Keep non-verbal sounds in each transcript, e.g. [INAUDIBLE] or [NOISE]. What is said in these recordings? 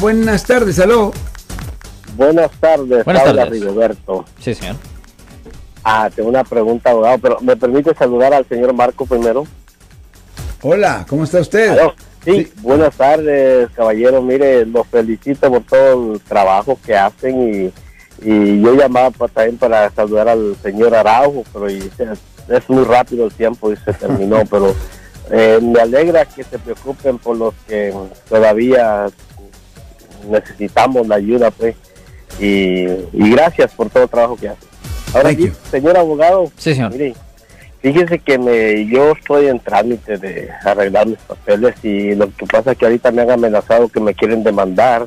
Buenas tardes, aló. Buenas tardes, Buenas habla tardes. Rigoberto. Sí, señor. Ah, tengo una pregunta, abogado, pero ¿me permite saludar al señor Marco primero? Hola, ¿cómo está usted? Aló. Sí, Sí. buenas tardes, caballero. Mire, los felicito por todo el trabajo que hacen y, y yo llamaba pa- también para saludar al señor Araujo, pero y- es muy rápido el tiempo y se terminó, [LAUGHS] pero eh, me alegra que se preocupen por los que todavía necesitamos la ayuda, pues, y, y gracias por todo el trabajo que hacen. Ahora, Thank sí, you. señor abogado, Sí, señor. Mire, fíjese que me, yo estoy en trámite de arreglar mis papeles y lo que pasa es que ahorita me han amenazado que me quieren demandar.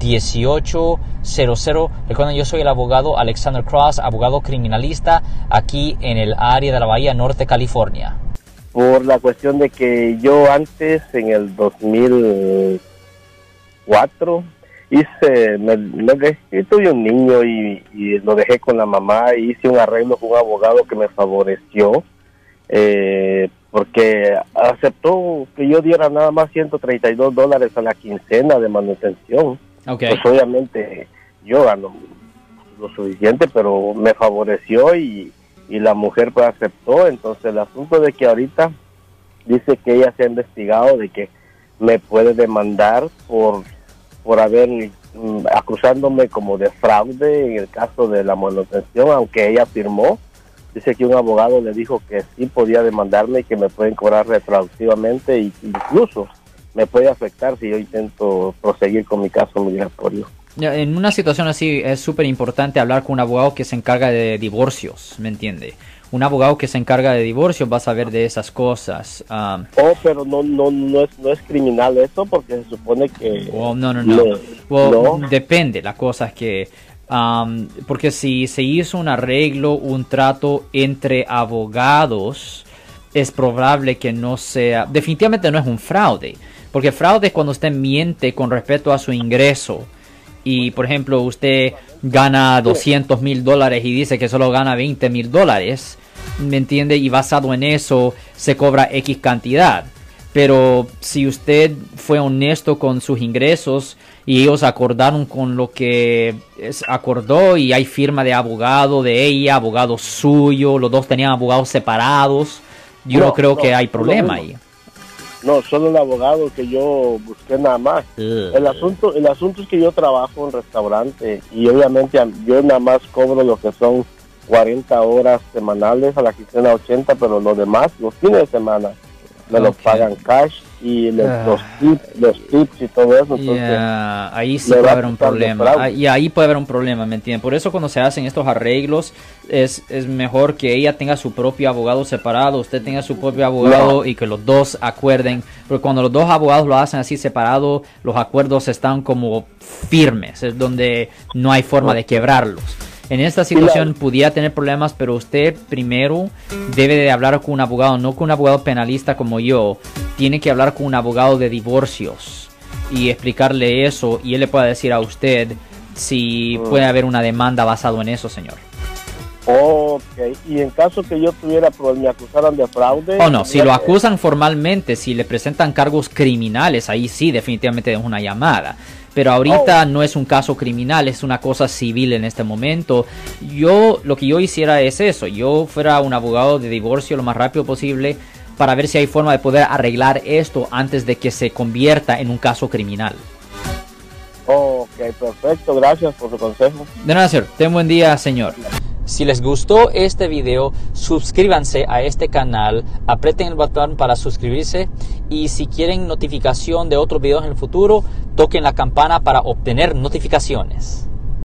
1-800-530-1800. Recuerden, yo soy el abogado Alexander Cross, abogado criminalista aquí en el área de la Bahía Norte, California. por la cuestión de que yo antes, en el 2004, hice, me, me dejé- tuve un niño y, lo dejé con la mamá y hice un arreglo con un abogado que me favoreció, eh, porque aceptó que yo diera nada más 132 dólares a la quincena de manutención. Pues obviamente yo gano lo suficiente, pero me favoreció y, y la mujer pues aceptó. Entonces el asunto de que ahorita dice que ella se ha investigado de que me puede demandar por, por haber mm, acusándome como de fraude en el caso de la manutención, aunque ella firmó. Dice que un abogado le dijo que sí podía demandarme y que me pueden cobrar retroactivamente incluso me puede afectar si yo intento proseguir con mi caso migratorio. En una situación así es súper importante hablar con un abogado que se encarga de divorcios, ¿me entiende? Un abogado que se encarga de divorcios va a saber de esas cosas. Um, Oh, pero no, no, no es, no es criminal eso porque se supone que well, no, no, no. No, Well, no. Depende, la cosa es que... um, porque si se hizo un arreglo, un trato entre abogados, es probable que no sea... Definitivamente no es un fraude. Porque fraude es cuando usted miente con respecto a su ingreso. Y por ejemplo, usted gana 200 mil dólares y dice que solo gana 20 mil dólares. ¿Me entiende? Y basado en eso se cobra X cantidad. Pero si usted fue honesto con sus ingresos y ellos acordaron con lo que acordó y hay firma de abogado de ella, abogado suyo, los dos tenían abogados separados, yo no, No, creo no, que hay problema ahí. No, solo el abogado que yo busqué nada más. El asunto, el asunto es que yo trabajo en restaurante y obviamente yo nada más cobro lo que son 40 horas semanales a la quincena 80, pero lo demás, los fines de semana, me los pagan cash y Ah. los, tips, los tips y todo eso. Ya, ahí sí puede haber un problema. Ah, Y ahí puede haber un problema, ¿me entienden? Por eso cuando se hacen estos arreglos es, es mejor que ella tenga su propio abogado separado, usted tenga su propio abogado y que los dos acuerden. Porque cuando los dos abogados lo hacen así separado, los acuerdos están como firmes, es donde no hay forma de quebrarlos. En esta situación pudiera tener problemas, pero usted primero debe de hablar con un abogado, no con un abogado penalista como yo. Tiene que hablar con un abogado de divorcios y explicarle eso y él le pueda decir a usted si Mm. puede haber una demanda basado en eso, señor. ok, y en caso que yo tuviera, me acusaran de fraude. O no, si lo acusan formalmente, si le presentan cargos criminales, ahí sí, definitivamente es una llamada. Pero ahorita no es un caso criminal, es una cosa civil en este momento. Yo, lo que yo hiciera es eso, yo fuera un abogado de divorcio lo más rápido posible para ver si hay forma de poder arreglar esto antes de que se convierta en un caso criminal. Ok, perfecto, gracias por su consejo. De nada, señor. Ten buen día, señor. Si les gustó este video, suscríbanse a este canal, aprieten el botón para suscribirse y si quieren notificación de otros videos en el futuro, toquen la campana para obtener notificaciones.